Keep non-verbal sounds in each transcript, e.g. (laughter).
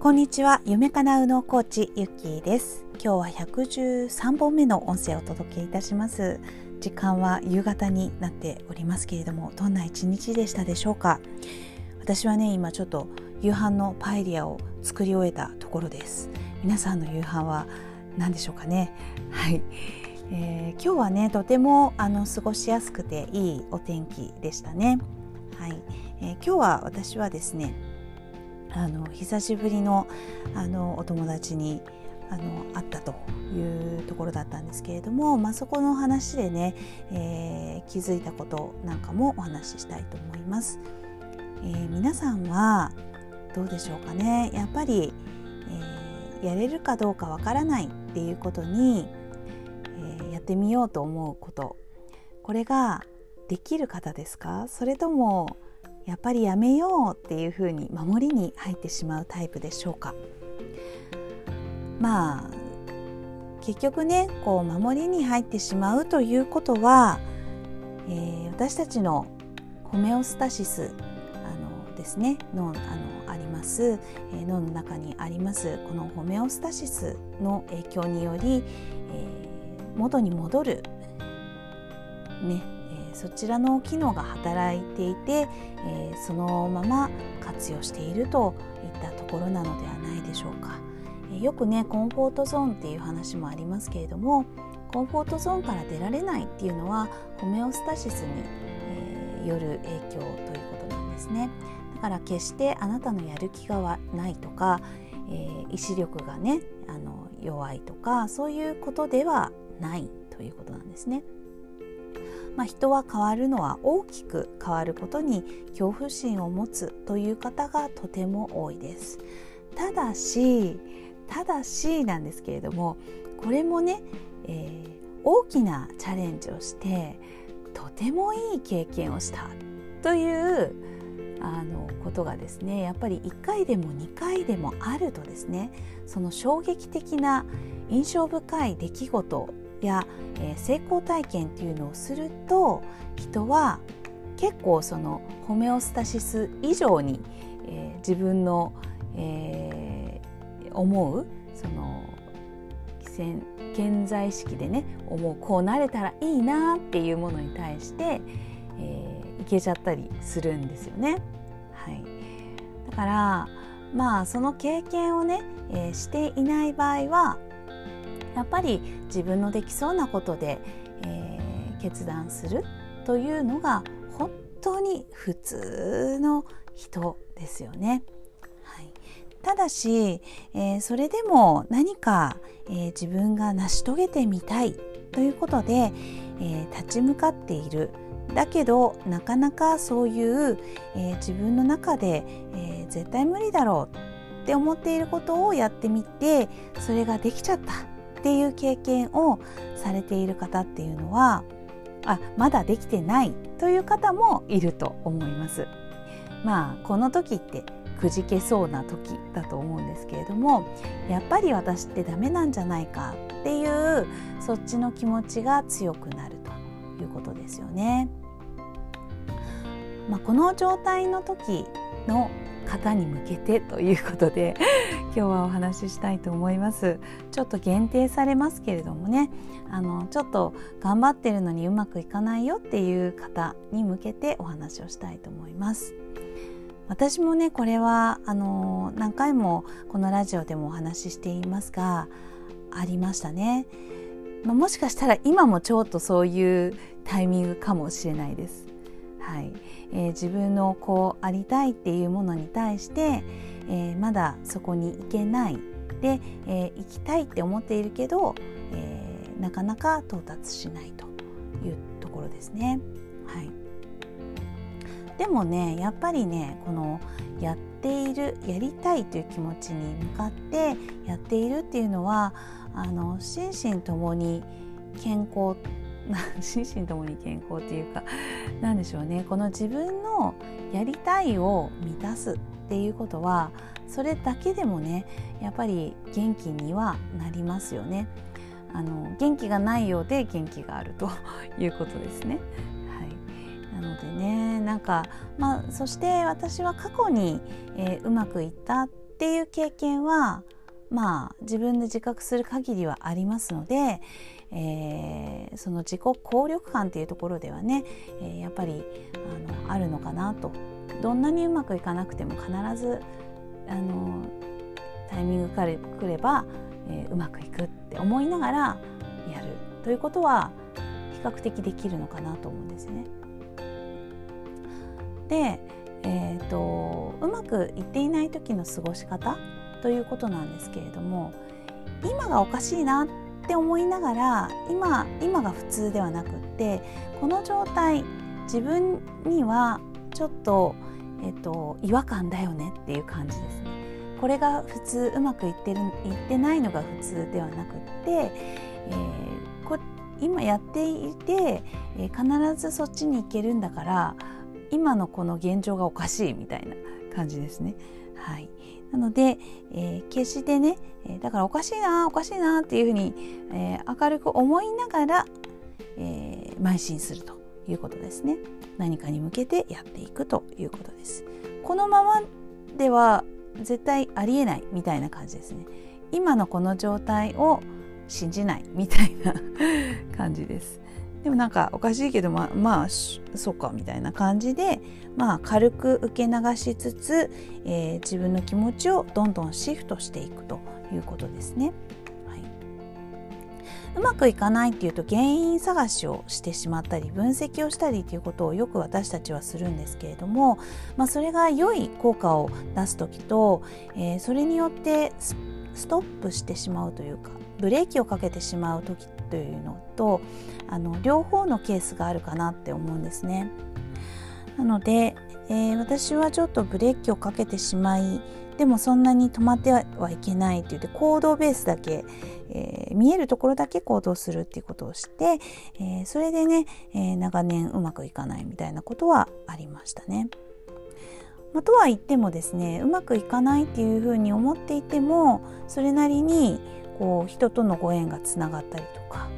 こんにちは。夢かなうのコーチゆっきーです。今日は113本目の音声をお届けいたします。時間は夕方になっておりますけれどもどんな一日でしたでしょうか？私はね今ちょっと夕飯のパエリアを作り終えたところです。皆さんの夕飯は何でしょうかね？はい、えー、今日はねとてもあの過ごしやすくていいお天気でしたね。はい、えー、今日は私はですねあの久しぶりのあのお友達にあの会ったというところだったんですけれども、まあ、そこの話でね、えー、気づいたことなんかもお話ししたいと思います。えー、皆さんはどうでしょうかね。やっぱり、えー、やれるかどうかわからないっていうことに、えやってみようと思うこと。これができる方ですか？それともやっぱりやめようっていうふうに守りに入ってしまうタイプでしょうか？まあ結局ねこう守りに入ってしまうということは、えー、私たちのホメオスタシスあのですね脳あのあります、えー、脳の中にありますこのホメオスタシスの影響により、えー、元に戻るねそちらの機能が働いていて、えー、そのまま活用しているといったところなのではないでしょうか。えよくねコンフォートゾーンっていう話もありますけれどもコンフォートゾーンから出られないっていうのはホメオスタシスに、えー、よる影響ということなんですね。だから決してあなたのやる気がないとか、えー、意志力がねあの弱いとかそういうことではないということなんですね。まあ、人は変わるのは大きく変わることに恐怖心を持つという方がとても多いです。ただしただしなんですけれどもこれもね、えー、大きなチャレンジをしてとてもいい経験をしたというあのことがですねやっぱり1回でも2回でもあるとですねその衝撃的な印象深い出来事や、えー、成功体験っていうのをすると人は結構そのホメオスタシス以上に、えー、自分の、えー、思うその潜在意識でね思うこうなれたらいいなっていうものに対して、えー、いけちゃったりするんですよね。はい、だからまあその経験をね、えー、していない場合はやっぱり自分のできそうなことで、えー、決断するというのが本当に普通の人ですよね。はい、ただし、えー、それでも何か、えー、自分が成し遂げてみたいということで、え、立ち向かっている。だけどなかなかそういう、え自分の中で、え絶対無理だろうって思っていることをやってみてそれができちゃった。っていう経験をされている方っていうのはあまだできてないという方もいると思います。まあこの時ってくじけそうな時だと思うんですけれどもやっぱり私ってダメなんじゃないかっていうそっちの気持ちが強くなるということですよね。まあ、この状態の時の方に向けてということで (laughs) 今日はお話ししたいと思います。ちょっと限定されますけれどもねあのちょっと頑張ってるのにうまくいかないよっていう方に向けてお話をしたいと思います。私もねこれはあの何回もこのラジオでもお話ししていますがありましたね、まあ、もしかしたら今もちょっとそういうタイミングかもしれないです。はい。えー、自分のこうありたいっていうものに対して、えー、まだそこに行けない。で、えー、行きたいって思っているけど、えー、なかなか到達しないというところですね。はい、でもねやっぱりねこのやっているやりたいという気持ちに向かってやっているっていうのはあの心身ともに健康 (laughs) 心身ともに健康っていうか何でしょうねこの自分のやりたいを満たすっていうことはそれだけでもねやっぱり元気にはなりますよね。あの元気がないようで元気があると (laughs) いうことですね。はい、なのでねなんかまあそして私は過去に、えー、うまくいったっていう経験はまあ自分で自覚する限りはありますので、えー、その自己効力感っていうところではね、えー、やっぱりあのあるのかなとどんなにうまくいかなくても必ずあのタイミングからくれば、えー、うまくいくって思いながらやるということは比較的できるのかなと思うんですね。で、えーと、うまくいっていない時の過ごし方ということなんですけれども今がおかしいなってって思いながら今今が普通ではなくってこの状態自分にはちょっと,、えーと、違和感だよねっていう感じですね。これが普通うまくいってるいってないのが普通ではなくって、えー、こ今やっていて、えー、必ずそっちに行けるんだから今のこの現状がおかしいみたいな感じですね。はい、なので、えー、決してね、えだからおかしいなおかしいなっていうふうに、えー、明るく思いながら、えー、邁進するということですね。何かに向けてやっていくということです。このままでは絶対ありえないみたいな感じですね。今のこの状態を信じないみたいな (laughs) 感じです。でもなんかおかしいけどままあそうかみたいな感じで、まあ、軽く受け流しつつ、えー、自分の気持ちをどんどんシフトしていくということですね。はい、うまくいかないっていうと原因探しをしてしまったり分析をしたりということをよく私たちはするんですけれども、まあ、それが良い効果を出す時と、えー、それによってストップしてしまうというかブレーキをかけてしまう時というのとあの両方のケースがあるかなって思うんですね。なので、えー、私はちょっとブレーキをかけてしまいでもそんなに止まってはいけないって言って行動ベースだけ、えー、見えるところだけ行動するっていうことをして、えー、それでね、え長年うまくいかないみたいなことはありましたね。まあ、とは言ってもですねうまくいかないっていうふうに思っていてもそれなりにこう人とのご縁がつながったりとか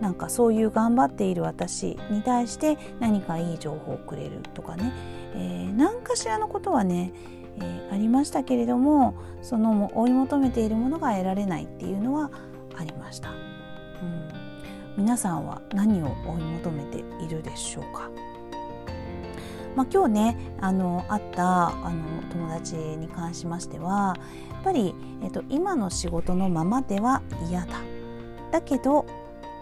なんかそういう頑張っている私に対して何かいい情報をくれるとかね、えー、何かしらのことはね、えー、ありましたけれどもその追い求めているものが得られないっていうのはありました、うん、皆さんは何を追い求めているでしょうか。まあ、今日ねあの会ったあの友達に関しましてはっぱり、えっと、今の仕事のままでは嫌だ。だけど、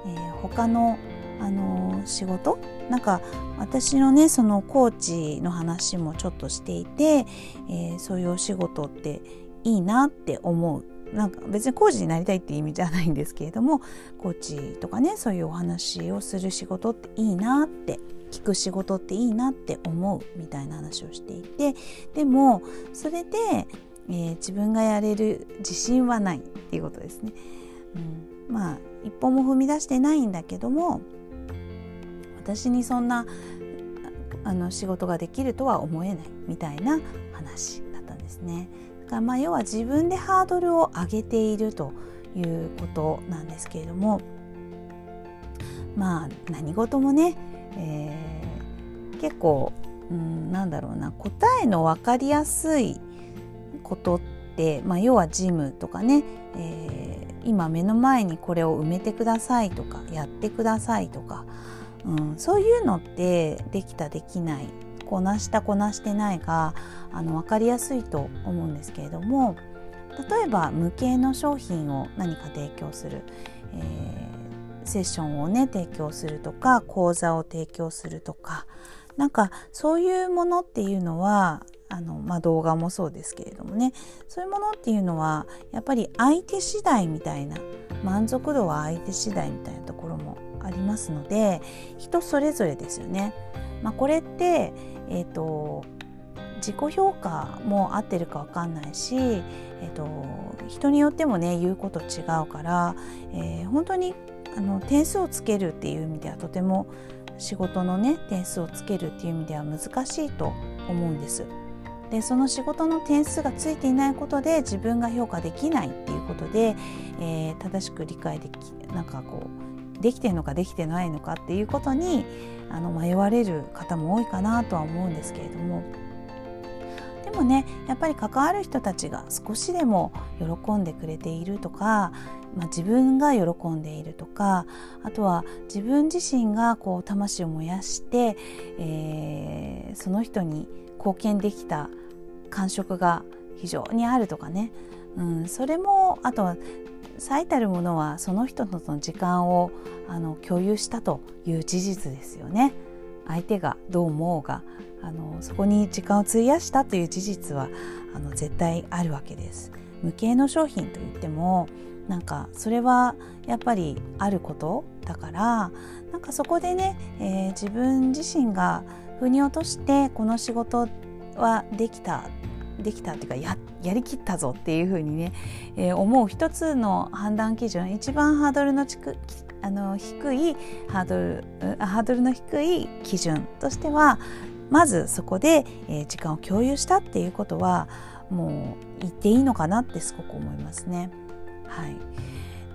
えー、他のあの仕事なんか私のねそのコーチの話もちょっとしていて、えー、そういうお仕事っていいなって思う。なんか別にコーチになりたいって意味じゃないんですけれどもコーチとかねそういうお話をする仕事っていいなって聞く仕事っていいなって思うみたいな話をしていてでもそれで、えー、自分がやれる自信はないっていうことですね。うん、まあ一歩も踏み出してないんだけども私にそんなあの仕事ができるとは思えないみたいな話だったんですね。だからまあ要は自分でハードルを上げているということなんですけれどもまあ何事もねえー、結構、うん、なんだろうな答えの分かりやすいことって、まあ、要はジムとかね、えー、今目の前にこれを埋めてくださいとかやってくださいとか、うん、そういうのってできたできないこなしたこなしてないがあの分かりやすいと思うんですけれども例えば無形の商品を何か提供する、えーセッションをね提供するとか講座を提供するとかなんかそういうものっていうのはあの、まあ、動画もそうですけれどもねそういうものっていうのはやっぱり相手次第みたいな満足度は相手次第みたいなところもありますので人それぞれですよね。まあ、これって、えーと、自己評価も合ってるか分かんないし、えーと、人によってもね言うこと違うから、えー、本当にあの点数をつけるっていう意味ではとても仕事のね点数をつけるっていう意味では難しいと思うんです。でその仕事の点数がついていないことで自分が評価できないっていうことで、えー、正しく理解できなんかこうできてるのかできてないのかっていうことにあの迷われる方も多いかなとは思うんですけれども。でもねやっぱり関わる人たちが少しでも喜んでくれているとか、まあ、自分が喜んでいるとかあとは自分自身がこう魂を燃やして、えー、その人に貢献できた感触が非常にあるとかね、うん、それもあとは最たるものはその人との時間をあの共有したという事実ですよね。相手がどう思うがあのそこに時間を費やしたという事実はあの絶対あるわけです。無形の商品といってもなんかそれはやっぱりあることだからなんかそこでね、えー、自分自身が腑に落としてこの仕事はできたできたっていうかややりきったぞっていうふうにね、えー、思う一つの判断基準一番ハードルのちくあの低いハードルハードルの低い基準としてはまずそこで、えー、時間を共有したっていうことはもう言っていいのかなってすごく思いますね。はい、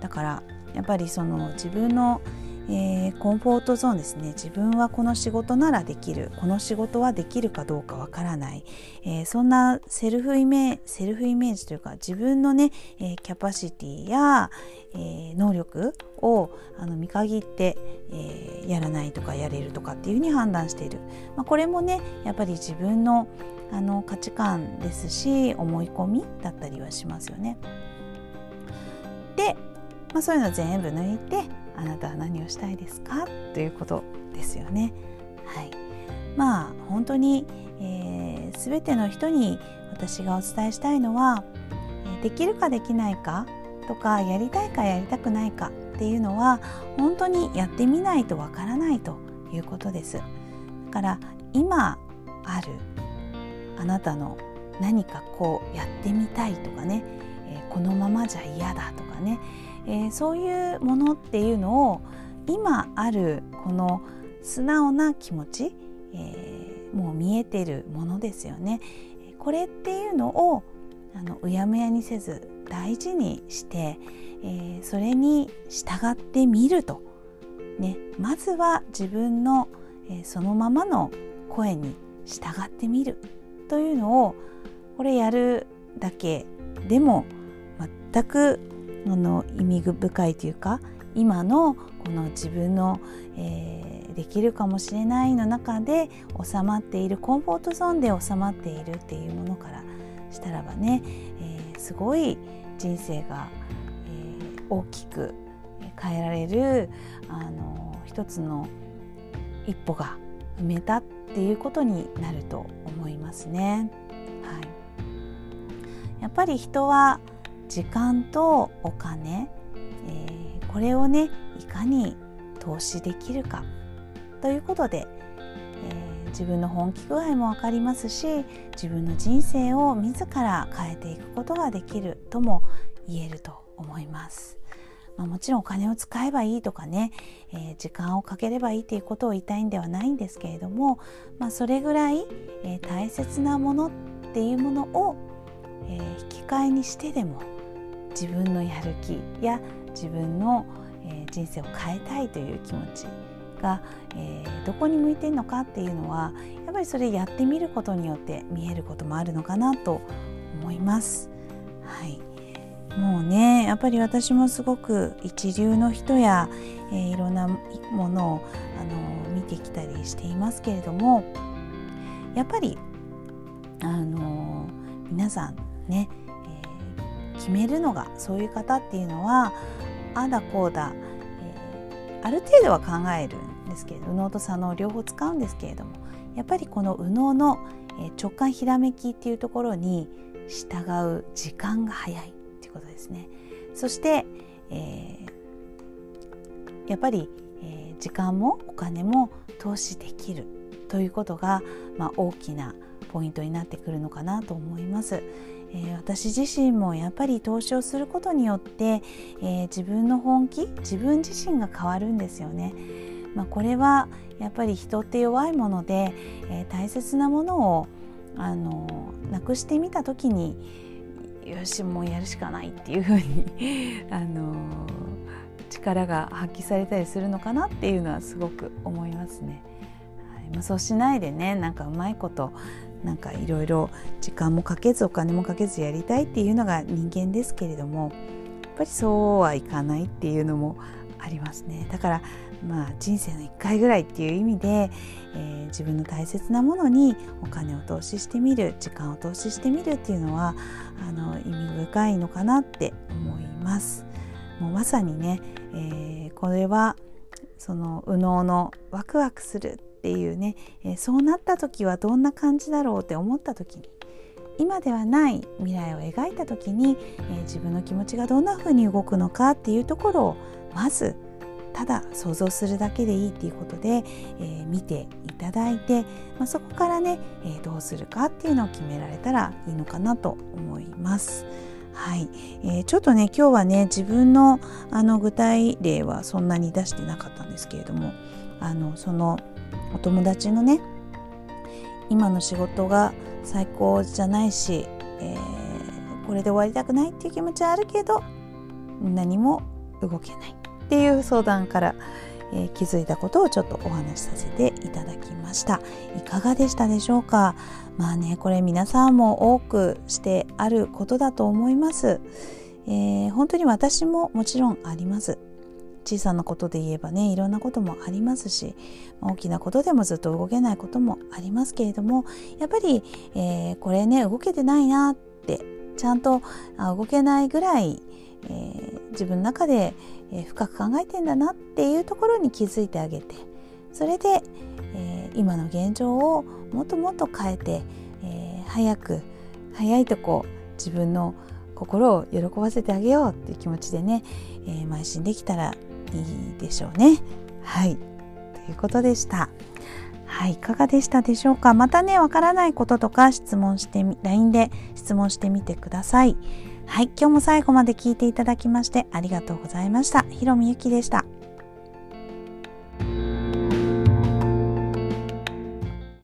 だからやっぱりその自分のえー、コンフォートゾーンですね。自分はこの仕事ならできる。この仕事はできるかどうかわからない、えー、そんなセルフイメセルフイメージというか自分のね、えー、キャパシティや、え能力をあの見限って、えやらないとかやれるとかっていうふうに判断している、まあ、これもねやっぱり自分のあの価値観ですし思い込みだったりはしますよね。で、まあ、そういうの全部抜いてあなたは何をしたいですか？ということですよね。はい、まあ本当に、えー、全ての人に私がお伝えしたいのはできるかできないかとかやりたいかやりたくないかっていうのは本当にやってみないとわからないということです。だから今あるあなたの何かこうやってみたいとかね、えー、このままじゃ嫌だとかねえー、そういうものっていうのを今あるこの素直な気持ち、えー、もう見えてるものですよね。これっていうのをあのうやむやにせず大事にして、えー、それに従ってみると、ね、まずは自分の、えー、そのままの声に従ってみるというのをこれやるだけでも全くあの意味深いというか今のこの自分の、えー、できるかもしれないの中で収まっているコンフォートゾーンで収まっているっていうものからしたらばね、えー、すごい人生が、えー、大きく変えられるあの一つの一歩が踏めたっていうことになると思いますね。はい、やっぱり人は時間とお金、えー、これをねいかに投資できるかということで、えー、自分の本気具合も分かりますし自分の人生を自ら変えていくことができるとも言えると思います。まあ、もちろんお金を使えばいいとかね、えー、時間をかければいいということを言いたいんではないんですけれども、まあ、それぐらい、えー、大切なものっていうものを、えー、引き換えにしてでも自分のやる気や自分の、え、人生を変えたいという気持ちが、えー、どこに向いてるのかっていうのはやっぱりそれやってみることによって見えることもあるのかなと思います。はい、もうねやっぱり私もすごく一流の人や、えー、いろんなものをあの見てきたりしていますけれどもやっぱりあの皆さんね決めるのがそういう方っていうのはあだこうだ、えー、ある程度は考えるんですけれど右脳と左脳両方使うんですけれどもやっぱりこの右脳の直感ひらめきっていうところに従う時間が早いっていうことですね。そして、えー、やっぱり、えー、時間もお金も投資できるということが、まあ、大きなポイントになってくるのかなと思います。えー、私自身もやっぱり投資をすることによって、えー、自分の本気自分自身が変わるんですよね。まあ、これはやっぱり人って弱いもので、えー、大切なものをあのなくしてみた時によしもうやるしかないっていうふうに (laughs) あの力が発揮されたりするのかなっていうのはすごく思いますね。はいまあ、そうしないでねなんかうまいことなんかいろいろ時間もかけずお金もかけずやりたいっていうのが人間ですけれどもやっぱりそうはいかないっていうのもありますねだからまあ人生の1回ぐらいっていう意味で、えー、自分の大切なものにお金を投資してみる時間を投資してみるっていうのはあの意味深いのかなって思います。もうまさにね、えー、これはその右脳のワクワクするっていうね、えー、そうなった時はどんな感じだろうって思った時に今ではない未来を描いた時に、えー、自分の気持ちがどんな風に動くのかっていうところをまずただ想像するだけでいいっていうことで、えー、見ていただいて、まあ、そこからね、えー、どうするかっていうのを決められたらいいのかなと思います。はい、えー、ちょっとね今日はね自分のあの具体例はそんなに出してなかったんですけれどもあのそのお友達のね今の仕事が最高じゃないし、えー、これで終わりたくないっていう気持ちはあるけど何も動けないっていう相談から、えー、気づいたことをちょっとお話しさせていただきました。いかがでしたでしょうか？まあねこれ皆さんも多くしてあることだと思います、えー、本当に私ももちろんあります。小さなことで言えばねいろんなこともありますし大きなことでもずっと動けないこともありますけれどもやっぱり、えー、これね動けてないなってちゃんと動けないぐらい、えー、自分の中で、え深く考えてんだなっていうところに気づいてあげてそれで、えー、今の現状をもっともっと変えて、え、早く早いとこ自分の心を喜ばせてあげようっていう気持ちでね、えー、邁進できたらいでしょうね。はいということでした。はい、いかがでしたでしょうか？またね、わからないこととか質問してみ、LINE で質問してみてください。はい、今日も最後まで聞いていただきましてありがとうございました。ひろみゆきでした。